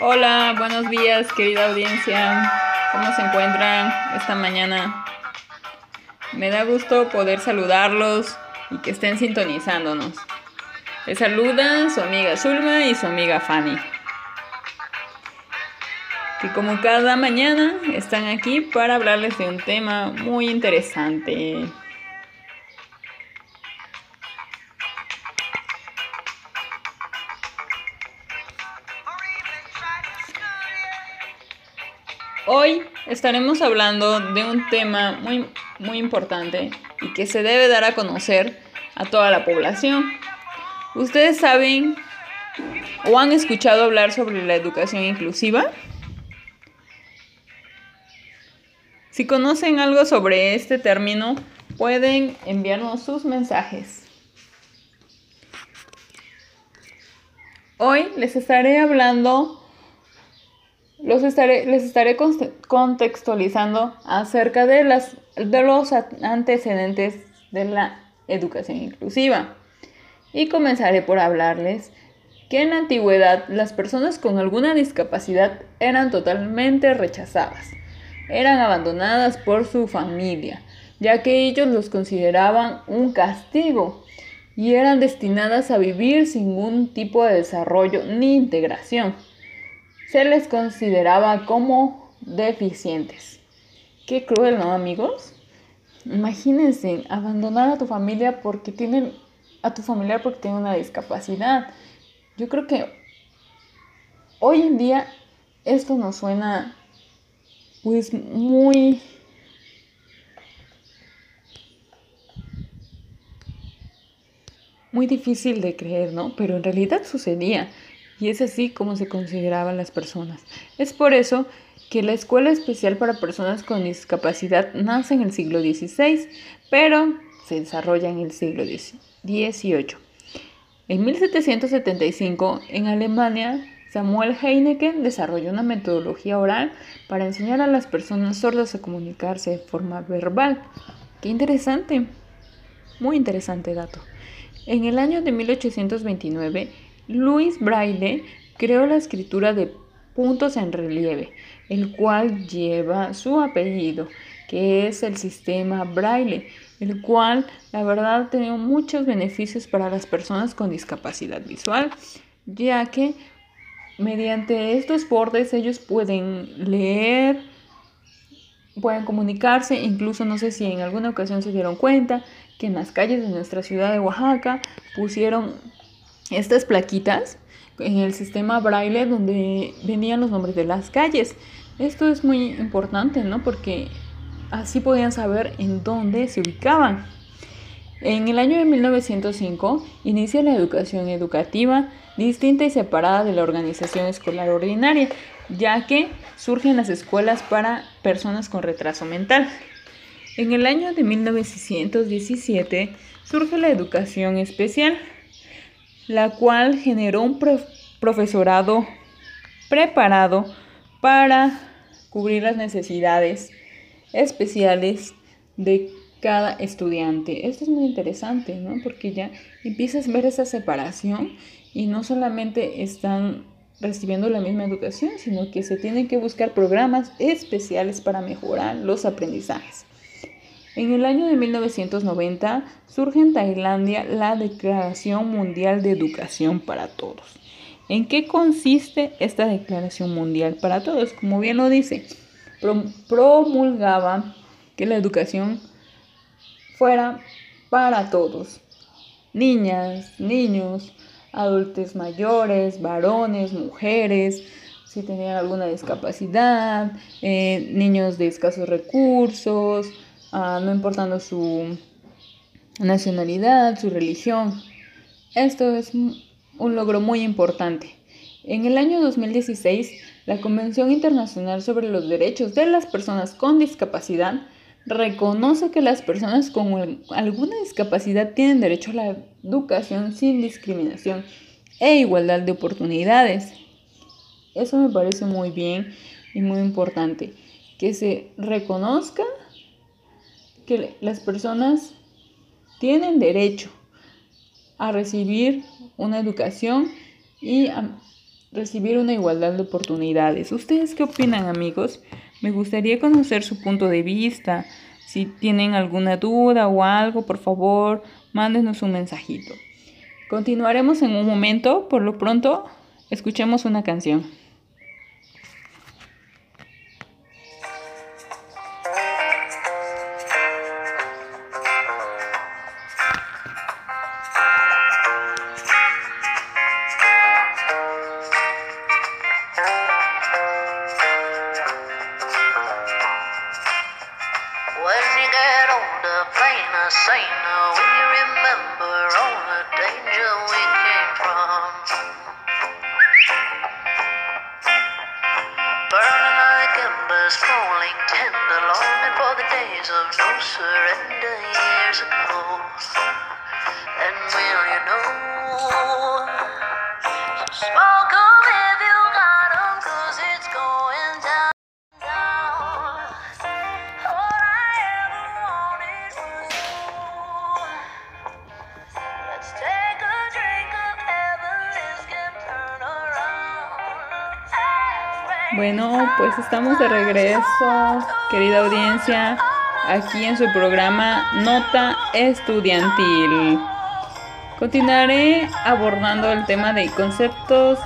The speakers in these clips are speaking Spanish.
Hola, buenos días querida audiencia. ¿Cómo se encuentran esta mañana? Me da gusto poder saludarlos y que estén sintonizándonos. Les saludan su amiga Zulma y su amiga Fanny. Que como cada mañana están aquí para hablarles de un tema muy interesante. Hoy estaremos hablando de un tema muy, muy importante y que se debe dar a conocer a toda la población. ¿Ustedes saben o han escuchado hablar sobre la educación inclusiva? Si conocen algo sobre este término, pueden enviarnos sus mensajes. Hoy les estaré hablando los estaré, les estaré contextualizando acerca de, las, de los antecedentes de la educación inclusiva. Y comenzaré por hablarles que en la antigüedad las personas con alguna discapacidad eran totalmente rechazadas, eran abandonadas por su familia, ya que ellos los consideraban un castigo y eran destinadas a vivir sin ningún tipo de desarrollo ni integración se les consideraba como deficientes. Qué cruel, ¿no, amigos? Imagínense abandonar a tu familia porque tienen a tu familiar porque tiene una discapacidad. Yo creo que hoy en día esto nos suena pues muy muy difícil de creer, ¿no? Pero en realidad sucedía y es así como se consideraban las personas. Es por eso que la Escuela Especial para Personas con Discapacidad nace en el siglo XVI, pero se desarrolla en el siglo XVIII. En 1775, en Alemania, Samuel Heineken desarrolló una metodología oral para enseñar a las personas sordas a comunicarse de forma verbal. Qué interesante, muy interesante dato. En el año de 1829, Louis Braille creó la escritura de puntos en relieve, el cual lleva su apellido, que es el sistema Braille, el cual la verdad ha tenido muchos beneficios para las personas con discapacidad visual, ya que mediante estos bordes ellos pueden leer, pueden comunicarse, incluso no sé si en alguna ocasión se dieron cuenta que en las calles de nuestra ciudad de Oaxaca pusieron estas plaquitas en el sistema braille donde venían los nombres de las calles. Esto es muy importante, ¿no? Porque así podían saber en dónde se ubicaban. En el año de 1905 inicia la educación educativa distinta y separada de la organización escolar ordinaria, ya que surgen las escuelas para personas con retraso mental. En el año de 1917 surge la educación especial, la cual generó un profesorado preparado para cubrir las necesidades especiales de cada estudiante. Esto es muy interesante, ¿no? Porque ya empiezas a ver esa separación y no solamente están recibiendo la misma educación, sino que se tienen que buscar programas especiales para mejorar los aprendizajes. En el año de 1990 surge en Tailandia la Declaración Mundial de Educación para Todos. ¿En qué consiste esta Declaración Mundial para Todos? Como bien lo dice, promulgaba que la educación fuera para todos. Niñas, niños, adultos mayores, varones, mujeres, si tenían alguna discapacidad, eh, niños de escasos recursos, Ah, no importando su nacionalidad, su religión. Esto es un logro muy importante. En el año 2016, la Convención Internacional sobre los Derechos de las Personas con Discapacidad reconoce que las personas con alguna discapacidad tienen derecho a la educación sin discriminación e igualdad de oportunidades. Eso me parece muy bien y muy importante, que se reconozca que las personas tienen derecho a recibir una educación y a recibir una igualdad de oportunidades. ¿Ustedes qué opinan amigos? Me gustaría conocer su punto de vista. Si tienen alguna duda o algo, por favor, mándenos un mensajito. Continuaremos en un momento. Por lo pronto, escuchemos una canción. Bueno, pues estamos de regreso, querida audiencia, aquí en su programa Nota Estudiantil. Continuaré abordando el tema de conceptos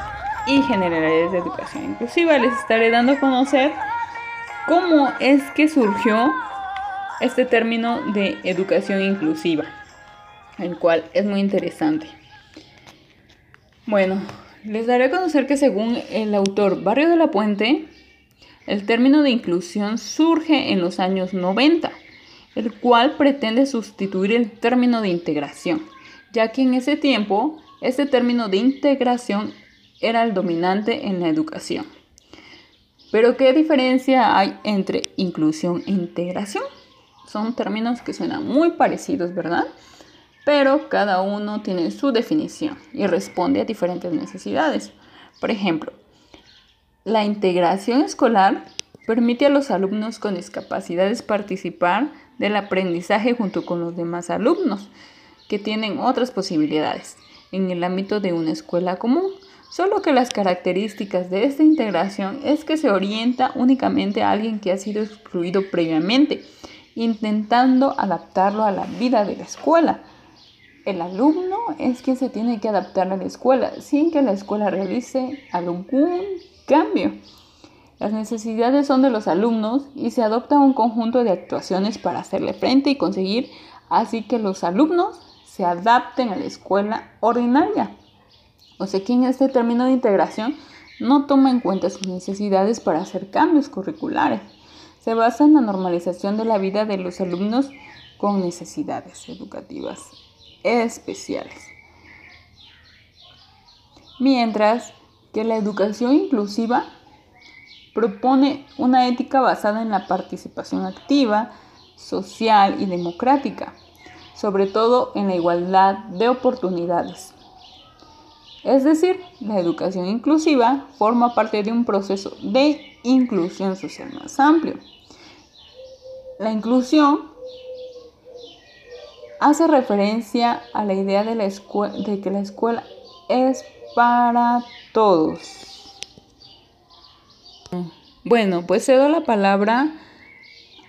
y generalidades de educación inclusiva. Les estaré dando a conocer cómo es que surgió este término de educación inclusiva, el cual es muy interesante. Bueno, les daré a conocer que según el autor Barrio de la Puente, el término de inclusión surge en los años 90, el cual pretende sustituir el término de integración, ya que en ese tiempo este término de integración era el dominante en la educación. Pero ¿qué diferencia hay entre inclusión e integración? Son términos que suenan muy parecidos, ¿verdad? Pero cada uno tiene su definición y responde a diferentes necesidades. Por ejemplo, la integración escolar permite a los alumnos con discapacidades participar del aprendizaje junto con los demás alumnos que tienen otras posibilidades en el ámbito de una escuela común. Solo que las características de esta integración es que se orienta únicamente a alguien que ha sido excluido previamente, intentando adaptarlo a la vida de la escuela el alumno es quien se tiene que adaptar a la escuela sin que la escuela realice algún cambio. Las necesidades son de los alumnos y se adopta un conjunto de actuaciones para hacerle frente y conseguir así que los alumnos se adapten a la escuela ordinaria. O sea que en este término de integración no toma en cuenta sus necesidades para hacer cambios curriculares. Se basa en la normalización de la vida de los alumnos con necesidades educativas especiales. Mientras que la educación inclusiva propone una ética basada en la participación activa, social y democrática, sobre todo en la igualdad de oportunidades. Es decir, la educación inclusiva forma parte de un proceso de inclusión social más amplio. La inclusión hace referencia a la idea de, la de que la escuela es para todos. Bueno, pues cedo la palabra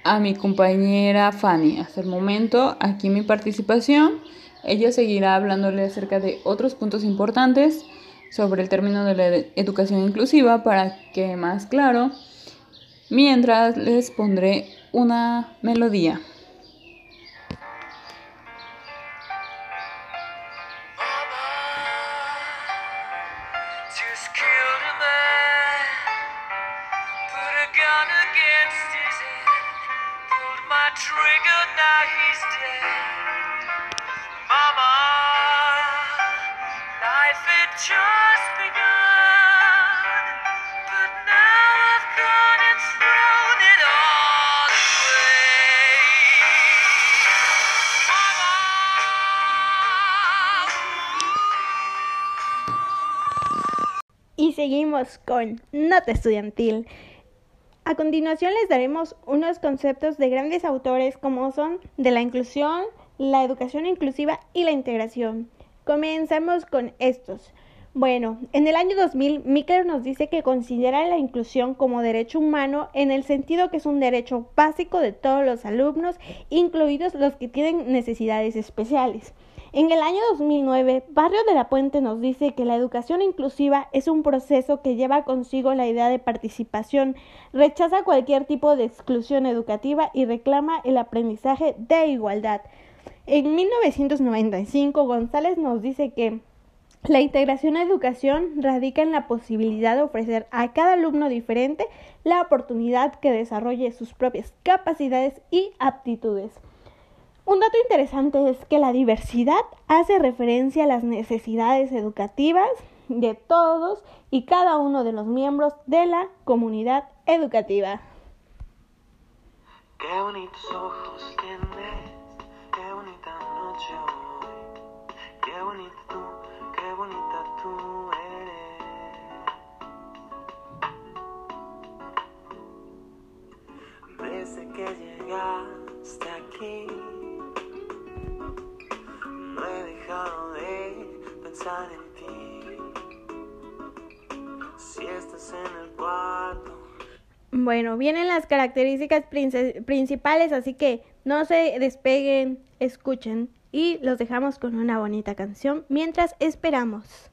a mi compañera Fanny. Hasta el momento, aquí mi participación. Ella seguirá hablándole acerca de otros puntos importantes sobre el término de la educación inclusiva para que más claro, mientras les pondré una melodía. Con Nota Estudiantil. A continuación les daremos unos conceptos de grandes autores como son de la inclusión, la educación inclusiva y la integración. Comenzamos con estos. Bueno, en el año 2000, Mikler nos dice que considera la inclusión como derecho humano en el sentido que es un derecho básico de todos los alumnos, incluidos los que tienen necesidades especiales. En el año 2009, Barrio de la Puente nos dice que la educación inclusiva es un proceso que lleva consigo la idea de participación, rechaza cualquier tipo de exclusión educativa y reclama el aprendizaje de igualdad. En 1995, González nos dice que la integración a educación radica en la posibilidad de ofrecer a cada alumno diferente la oportunidad que desarrolle sus propias capacidades y aptitudes. Un dato interesante es que la diversidad hace referencia a las necesidades educativas de todos y cada uno de los miembros de la comunidad educativa. Qué bonitos ojos tienes, qué bonita noche hoy, qué bonita tú, qué bonita tú eres. Desde que llegaste aquí si estás en el cuarto. Bueno, vienen las características principales, así que no se despeguen, escuchen y los dejamos con una bonita canción mientras esperamos.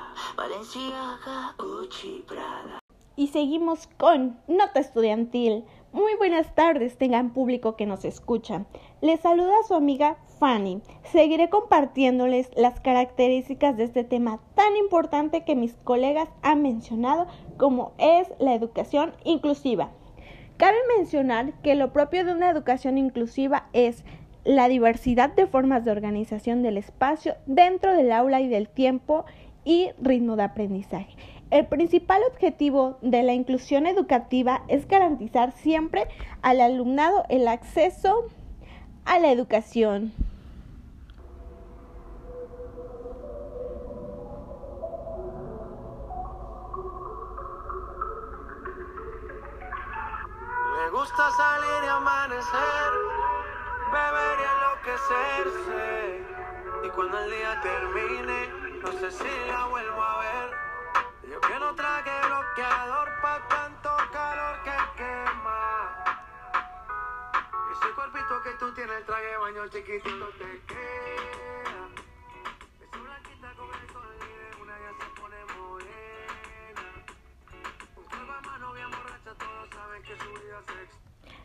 Valenciaga, Gucci, Prada. Y seguimos con Nota Estudiantil. Muy buenas tardes, tengan público que nos escucha. Les saluda su amiga Fanny. Seguiré compartiéndoles las características de este tema tan importante que mis colegas han mencionado como es la educación inclusiva. Cabe mencionar que lo propio de una educación inclusiva es la diversidad de formas de organización del espacio dentro del aula y del tiempo y ritmo de aprendizaje. El principal objetivo de la inclusión educativa es garantizar siempre al alumnado el acceso a la educación. Me gusta salir y amanecer beber y enloquecerse. Y cuando el día termine, no sé si la vuelvo a ver. Yo que no traje bloqueador pa' tanto calor que quema. Ese cuerpito que tú tienes, el traje baño chiquitito te queda. Esa blanquita con el sol y una ya se pone morena. Un a mano bien borracha, todos saben que su vida se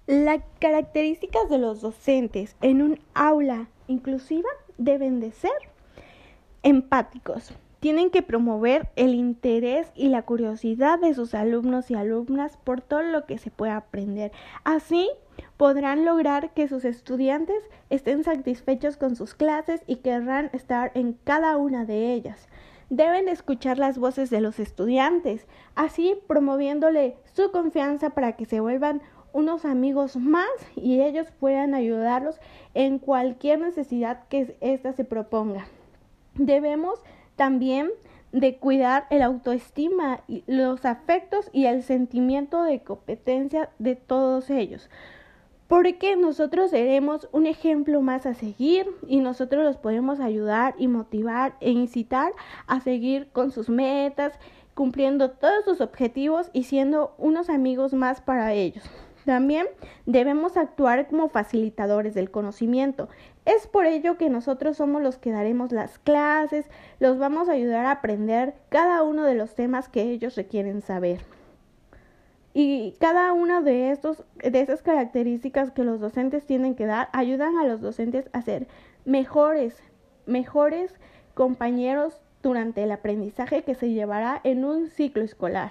las características de los docentes en un aula inclusiva deben de ser empáticos. Tienen que promover el interés y la curiosidad de sus alumnos y alumnas por todo lo que se pueda aprender. Así podrán lograr que sus estudiantes estén satisfechos con sus clases y querrán estar en cada una de ellas. Deben escuchar las voces de los estudiantes, así promoviéndole su confianza para que se vuelvan unos amigos más y ellos puedan ayudarlos en cualquier necesidad que ésta se proponga. Debemos también de cuidar el autoestima, los afectos y el sentimiento de competencia de todos ellos. Porque nosotros seremos un ejemplo más a seguir y nosotros los podemos ayudar y motivar e incitar a seguir con sus metas, cumpliendo todos sus objetivos y siendo unos amigos más para ellos. También debemos actuar como facilitadores del conocimiento. Es por ello que nosotros somos los que daremos las clases, los vamos a ayudar a aprender cada uno de los temas que ellos requieren saber. Y cada una de, estos, de esas características que los docentes tienen que dar ayudan a los docentes a ser mejores, mejores compañeros durante el aprendizaje que se llevará en un ciclo escolar.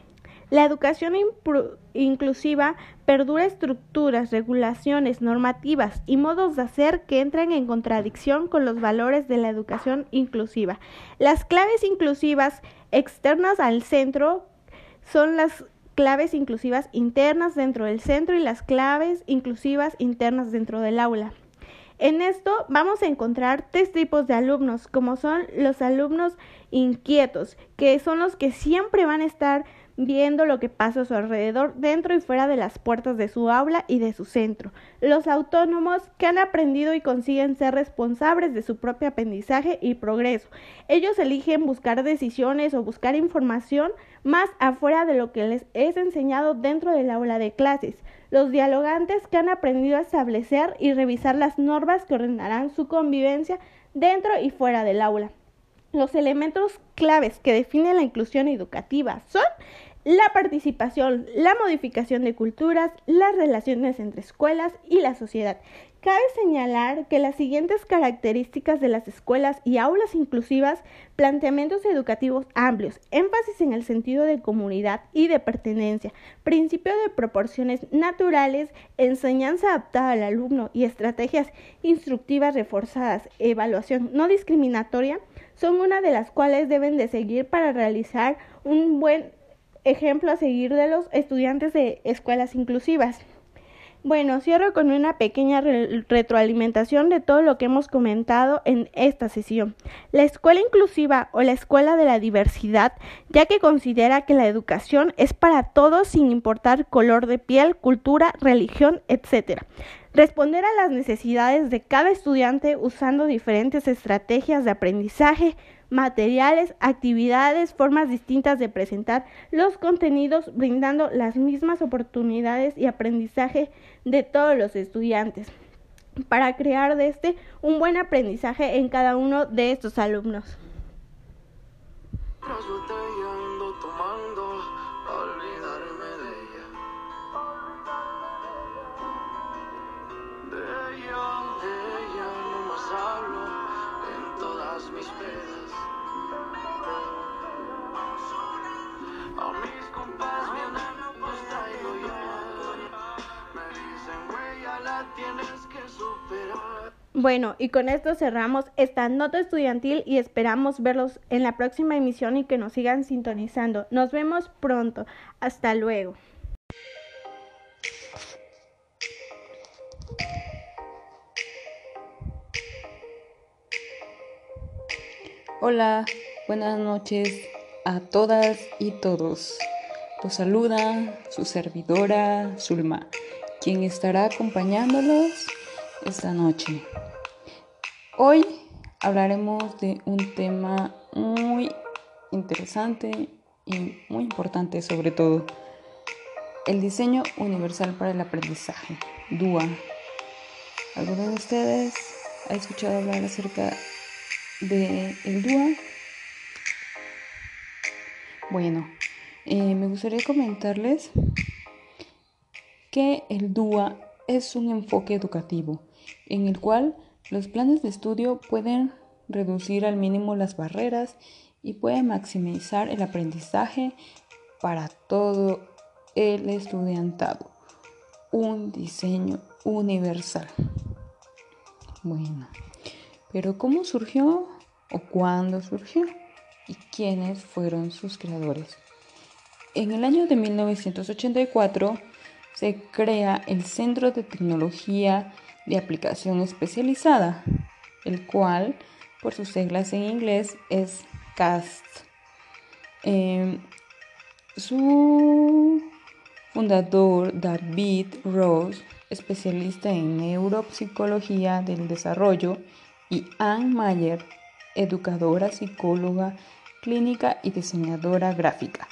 La educación inclusiva perdura estructuras, regulaciones, normativas y modos de hacer que entran en contradicción con los valores de la educación inclusiva. Las claves inclusivas externas al centro son las claves inclusivas internas dentro del centro y las claves inclusivas internas dentro del aula. En esto vamos a encontrar tres tipos de alumnos, como son los alumnos inquietos, que son los que siempre van a estar viendo lo que pasa a su alrededor dentro y fuera de las puertas de su aula y de su centro. Los autónomos que han aprendido y consiguen ser responsables de su propio aprendizaje y progreso. Ellos eligen buscar decisiones o buscar información más afuera de lo que les es enseñado dentro del aula de clases. Los dialogantes que han aprendido a establecer y revisar las normas que ordenarán su convivencia dentro y fuera del aula. Los elementos claves que definen la inclusión educativa son la participación, la modificación de culturas, las relaciones entre escuelas y la sociedad. Cabe señalar que las siguientes características de las escuelas y aulas inclusivas, planteamientos educativos amplios, énfasis en el sentido de comunidad y de pertenencia, principio de proporciones naturales, enseñanza adaptada al alumno y estrategias instructivas reforzadas, evaluación no discriminatoria, son una de las cuales deben de seguir para realizar un buen ejemplo a seguir de los estudiantes de escuelas inclusivas. Bueno, cierro con una pequeña retroalimentación de todo lo que hemos comentado en esta sesión. La escuela inclusiva o la escuela de la diversidad, ya que considera que la educación es para todos sin importar color de piel, cultura, religión, etc. Responder a las necesidades de cada estudiante usando diferentes estrategias de aprendizaje, materiales, actividades, formas distintas de presentar los contenidos, brindando las mismas oportunidades y aprendizaje de todos los estudiantes para crear de este un buen aprendizaje en cada uno de estos alumnos. Bueno, y con esto cerramos esta nota estudiantil y esperamos verlos en la próxima emisión y que nos sigan sintonizando. Nos vemos pronto. Hasta luego. Hola, buenas noches a todas y todos. Los saluda su servidora Zulma, quien estará acompañándolos esta noche. Hoy hablaremos de un tema muy interesante y muy importante sobre todo, el diseño universal para el aprendizaje, DUA. ¿Alguno de ustedes ha escuchado hablar acerca de el DUA? Bueno, eh, me gustaría comentarles que el DUA es un enfoque educativo en el cual los planes de estudio pueden reducir al mínimo las barreras y pueden maximizar el aprendizaje para todo el estudiantado. Un diseño universal. Bueno, pero ¿cómo surgió o cuándo surgió? ¿Y quiénes fueron sus creadores? En el año de 1984 se crea el Centro de Tecnología de Aplicación Especializada, el cual, por sus siglas en inglés, es CAST. Em, su fundador, David Rose, especialista en neuropsicología del desarrollo, y Anne Mayer, educadora, psicóloga clínica y diseñadora gráfica.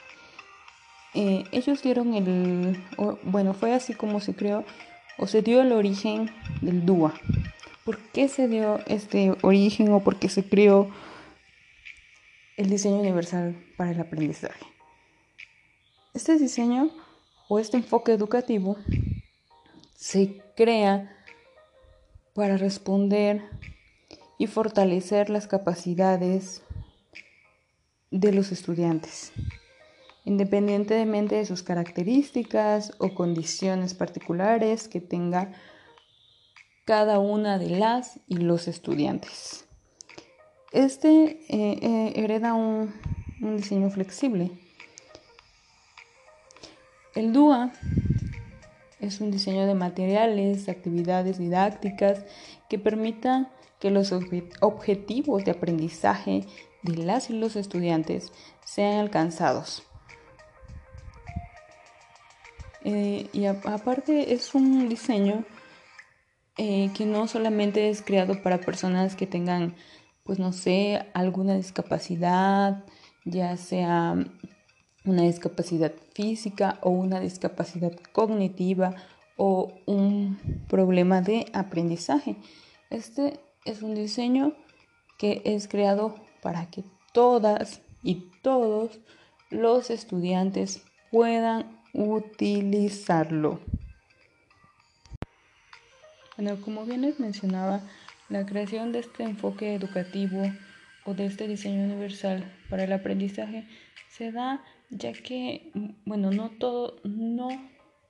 Eh, ellos dieron el, bueno, fue así como se creó o se dio el origen del DUA. ¿Por qué se dio este origen o por qué se creó el diseño universal para el aprendizaje? Este diseño o este enfoque educativo se crea para responder y fortalecer las capacidades de los estudiantes, independientemente de sus características o condiciones particulares que tenga cada una de las y los estudiantes. Este eh, eh, hereda un, un diseño flexible. El DUA es un diseño de materiales, actividades didácticas que permitan que los objetivos de aprendizaje de las y los estudiantes sean alcanzados. Eh, y aparte es un diseño eh, que no solamente es creado para personas que tengan, pues no sé, alguna discapacidad, ya sea una discapacidad física o una discapacidad cognitiva o un problema de aprendizaje. Este es un diseño que es creado para que todas y todos los estudiantes puedan utilizarlo. Bueno, como bien les mencionaba, la creación de este enfoque educativo o de este diseño universal para el aprendizaje se da ya que, bueno, no, todo, no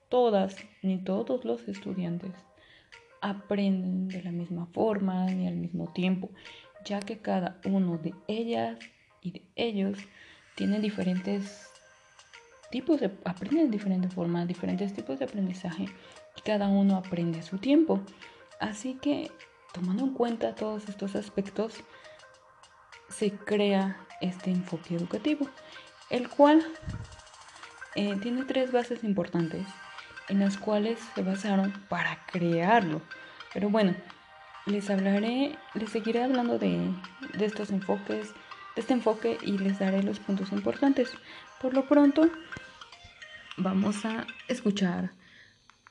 todas ni todos los estudiantes aprenden de la misma forma ni al mismo tiempo, ya que cada uno de ellas y de ellos tiene diferentes tipos de aprenden de diferentes formas, diferentes tipos de aprendizaje y cada uno aprende a su tiempo. Así que tomando en cuenta todos estos aspectos se crea este enfoque educativo, el cual eh, tiene tres bases importantes en las cuales se basaron para crearlo. Pero bueno, les hablaré, les seguiré hablando de, de estos enfoques, de este enfoque y les daré los puntos importantes. Por lo pronto, vamos a escuchar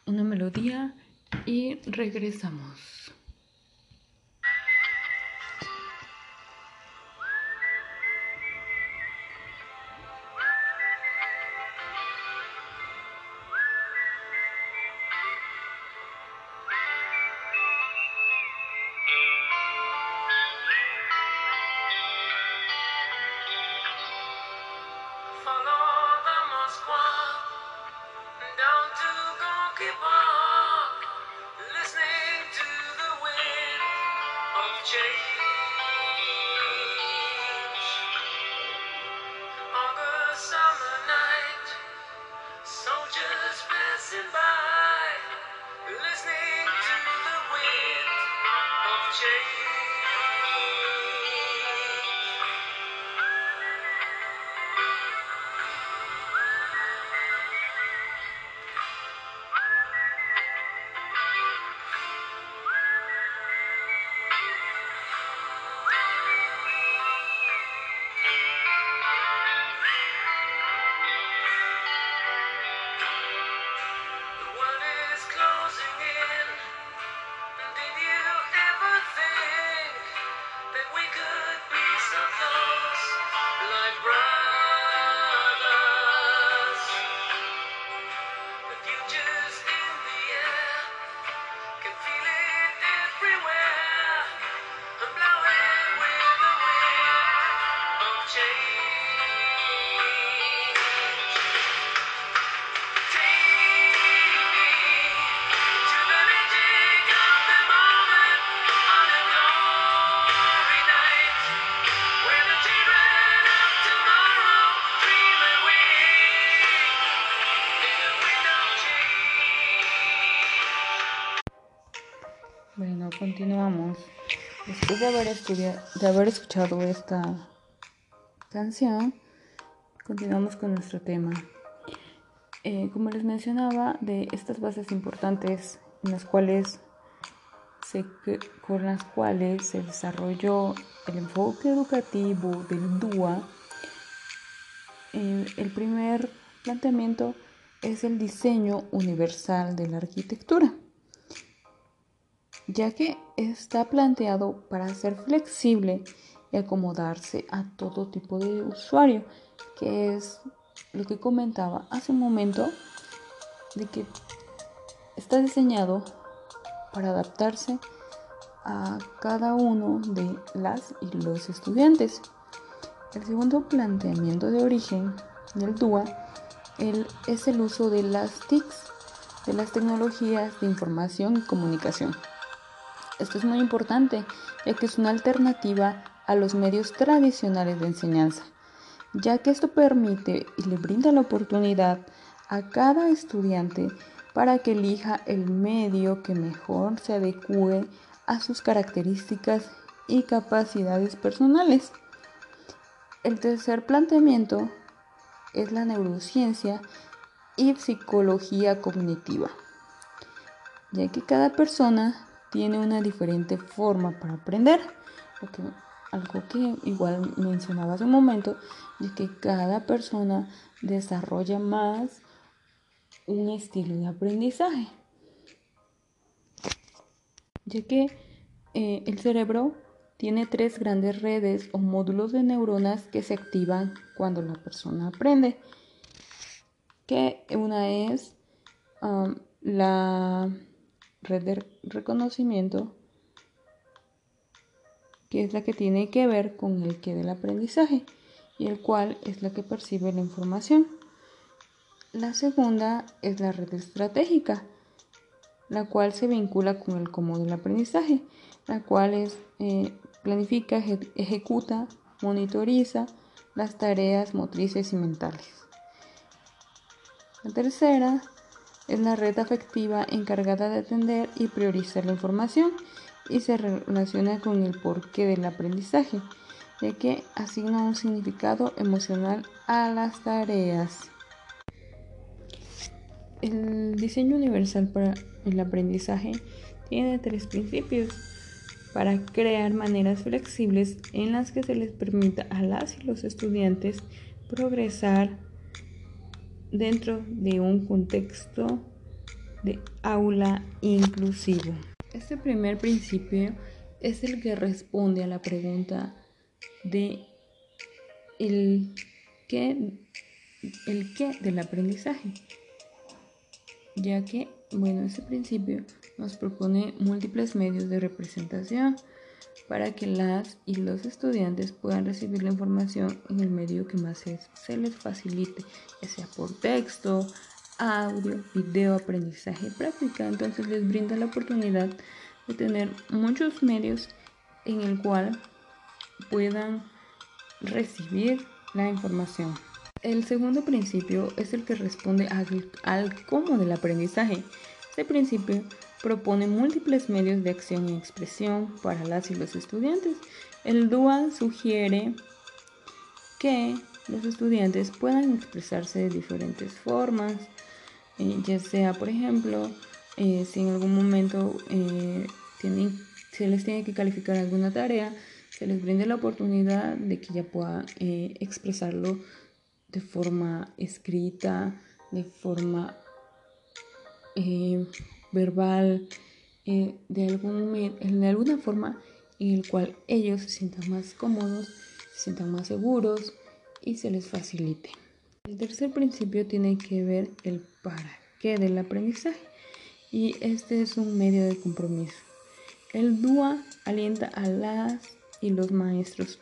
una melodía y regresamos. change. Bueno, continuamos. Después de haber, estudiado, de haber escuchado esta canción, continuamos con nuestro tema. Eh, como les mencionaba, de estas bases importantes en las cuales se, con las cuales se desarrolló el enfoque educativo del DUA, eh, el primer planteamiento es el diseño universal de la arquitectura, ya que está planteado para ser flexible y acomodarse a todo tipo de usuario, que es lo que comentaba hace un momento, de que está diseñado para adaptarse a cada uno de las y los estudiantes. El segundo planteamiento de origen del DUA es el uso de las TICs, de las tecnologías de información y comunicación. Esto es muy importante, ya que es una alternativa a los medios tradicionales de enseñanza, ya que esto permite y le brinda la oportunidad a cada estudiante para que elija el medio que mejor se adecue a sus características y capacidades personales. El tercer planteamiento es la neurociencia y psicología cognitiva, ya que cada persona tiene una diferente forma para aprender. Algo que igual mencionaba hace un momento, es que cada persona desarrolla más un estilo de aprendizaje, ya que eh, el cerebro tiene tres grandes redes o módulos de neuronas que se activan cuando la persona aprende. Que una es um, la red de reconocimiento, que es la que tiene que ver con el que del aprendizaje y el cual es la que percibe la información. La segunda es la red estratégica, la cual se vincula con el cómo del aprendizaje, la cual es eh, planifica, ejecuta, monitoriza las tareas motrices y mentales. La tercera es la red afectiva encargada de atender y priorizar la información y se relaciona con el porqué del aprendizaje, ya que asigna un significado emocional a las tareas. El diseño universal para el aprendizaje tiene tres principios para crear maneras flexibles en las que se les permita a las y los estudiantes progresar dentro de un contexto de aula inclusivo. Este primer principio es el que responde a la pregunta de el qué, el qué del aprendizaje, ya que, bueno, ese principio nos propone múltiples medios de representación para que las y los estudiantes puedan recibir la información en el medio que más se les facilite, ya sea por texto, audio, video, aprendizaje, práctica. Entonces les brinda la oportunidad de tener muchos medios en el cual puedan recibir la información. El segundo principio es el que responde al, al cómo del aprendizaje. Este principio propone múltiples medios de acción y expresión para las y los estudiantes. El dual sugiere que los estudiantes puedan expresarse de diferentes formas, eh, ya sea, por ejemplo, eh, si en algún momento eh, tienen, se les tiene que calificar alguna tarea, se les brinde la oportunidad de que ya puedan expresarlo de forma escrita, de forma verbal, eh, de, algún, de alguna forma en el cual ellos se sientan más cómodos, se sientan más seguros y se les facilite. El tercer principio tiene que ver el para qué del aprendizaje y este es un medio de compromiso. El DUA alienta a las y los maestros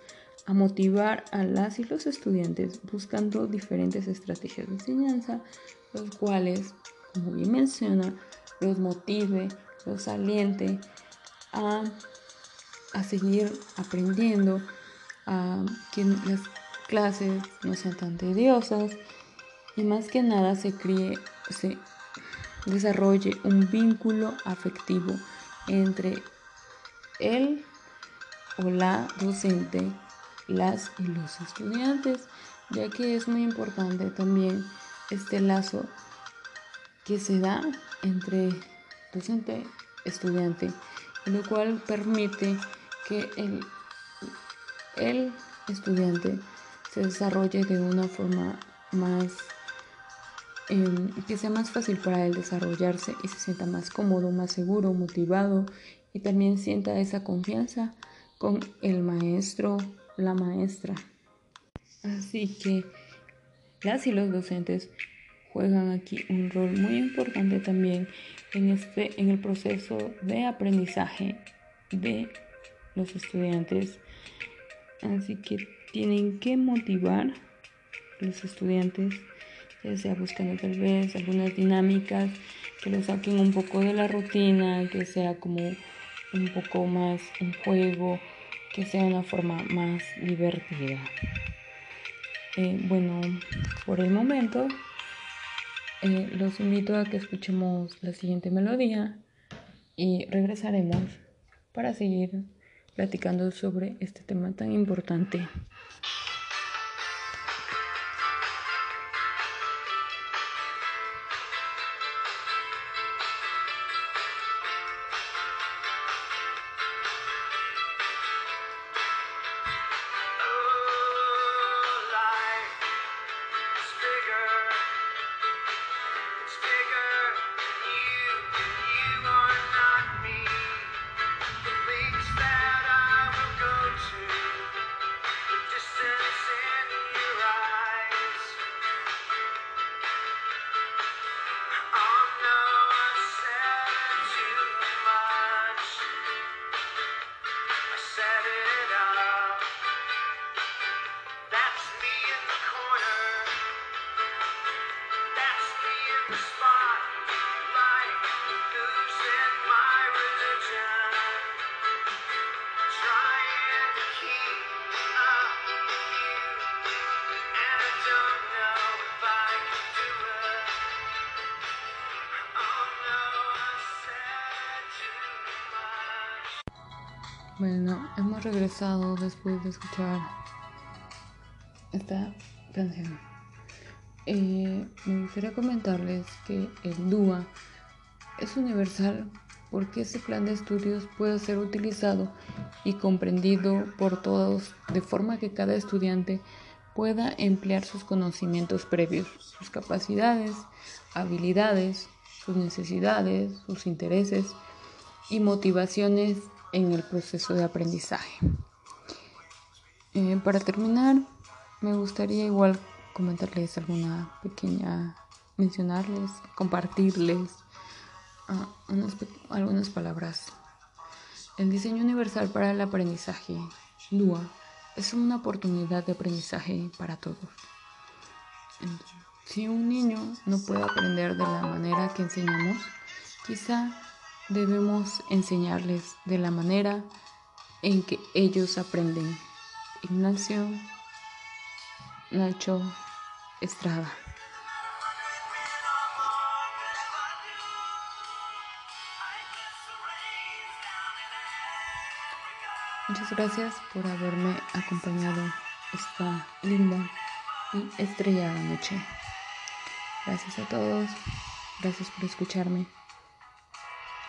a motivar a las y los estudiantes buscando diferentes estrategias de enseñanza, los cuales, como bien menciona, los motive, los aliente a, seguir aprendiendo, a que las clases no sean tan tediosas y más que nada se críe, se desarrolle un vínculo afectivo entre el o la docente, las y los estudiantes, ya que es muy importante también este lazo que se da entre docente estudiante, lo cual permite que el, el estudiante se desarrolle de una forma más em, que sea más fácil para él desarrollarse y se sienta más cómodo, más seguro, motivado y también sienta esa confianza con el maestro, la maestra. Así que las y los docentes juegan aquí un rol muy importante también en, este, en el proceso de aprendizaje de los estudiantes. Así que tienen que motivar los estudiantes, sea buscando tal vez algunas dinámicas que los saquen un poco de la rutina, que sea como un poco más un juego, que sea una forma más divertida. Eh, bueno, por el momento eh, los invito a que escuchemos la siguiente melodía y regresaremos para seguir platicando sobre este tema tan importante. Regresado después de escuchar esta canción. Eh, me gustaría comentarles que el DUA es universal porque ese plan de estudios puede ser utilizado y comprendido por todos de forma que cada estudiante pueda emplear sus conocimientos previos, sus capacidades, habilidades, sus necesidades, sus intereses y motivaciones en el proceso de aprendizaje. Eh, para terminar, me gustaría igual comentarles alguna pequeña, mencionarles, compartirles ah, algunas palabras. El diseño universal para el aprendizaje, DUA, es una oportunidad de aprendizaje para todos. Si un niño no puede aprender de la manera que enseñamos, quizá debemos enseñarles de la manera en que ellos aprenden. Ignacio Nacho Estrada. Muchas gracias por haberme acompañado esta linda y estrellada noche. Gracias a todos. Gracias por escucharme.